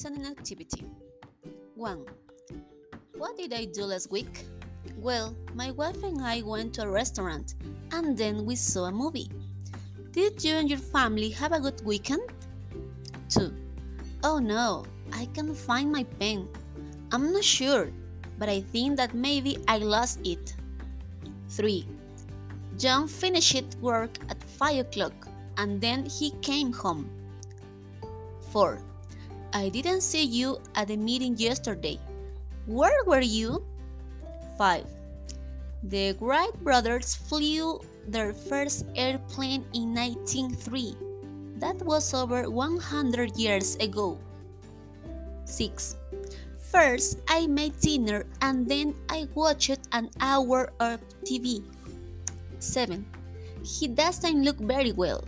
listening activity. 1. What did I do last week? Well, my wife and I went to a restaurant and then we saw a movie. Did you and your family have a good weekend? 2. Oh no, I can't find my pen. I'm not sure, but I think that maybe I lost it. 3. John finished work at 5 o'clock and then he came home. 4. I didn't see you at the meeting yesterday. Where were you? 5. The Wright brothers flew their first airplane in 1903. That was over 100 years ago. 6. First, I made dinner and then I watched an hour of TV. 7. He doesn't look very well.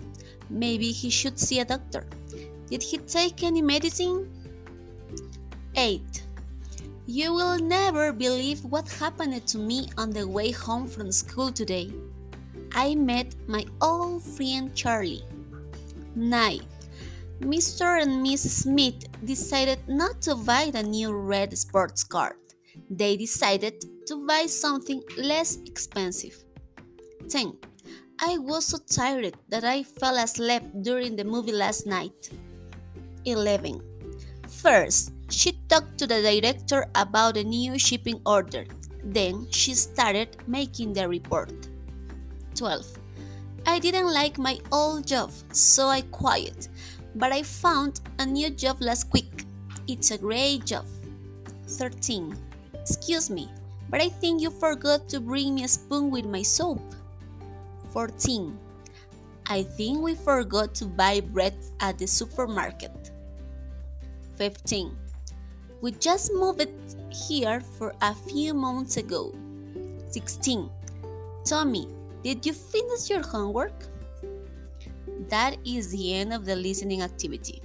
Maybe he should see a doctor. Did he take any medicine? 8. You will never believe what happened to me on the way home from school today. I met my old friend Charlie. 9. Mr. and Miss Smith decided not to buy the new red sports car. They decided to buy something less expensive. 10. I was so tired that I fell asleep during the movie last night. 11. First, she talked to the director about a new shipping order. Then she started making the report. 12. I didn't like my old job, so I quit. But I found a new job last week. It's a great job. 13. Excuse me, but I think you forgot to bring me a spoon with my soap. 14. I think we forgot to buy bread at the supermarket. 15. We just moved here for a few months ago. 16. Tommy, did you finish your homework? That is the end of the listening activity.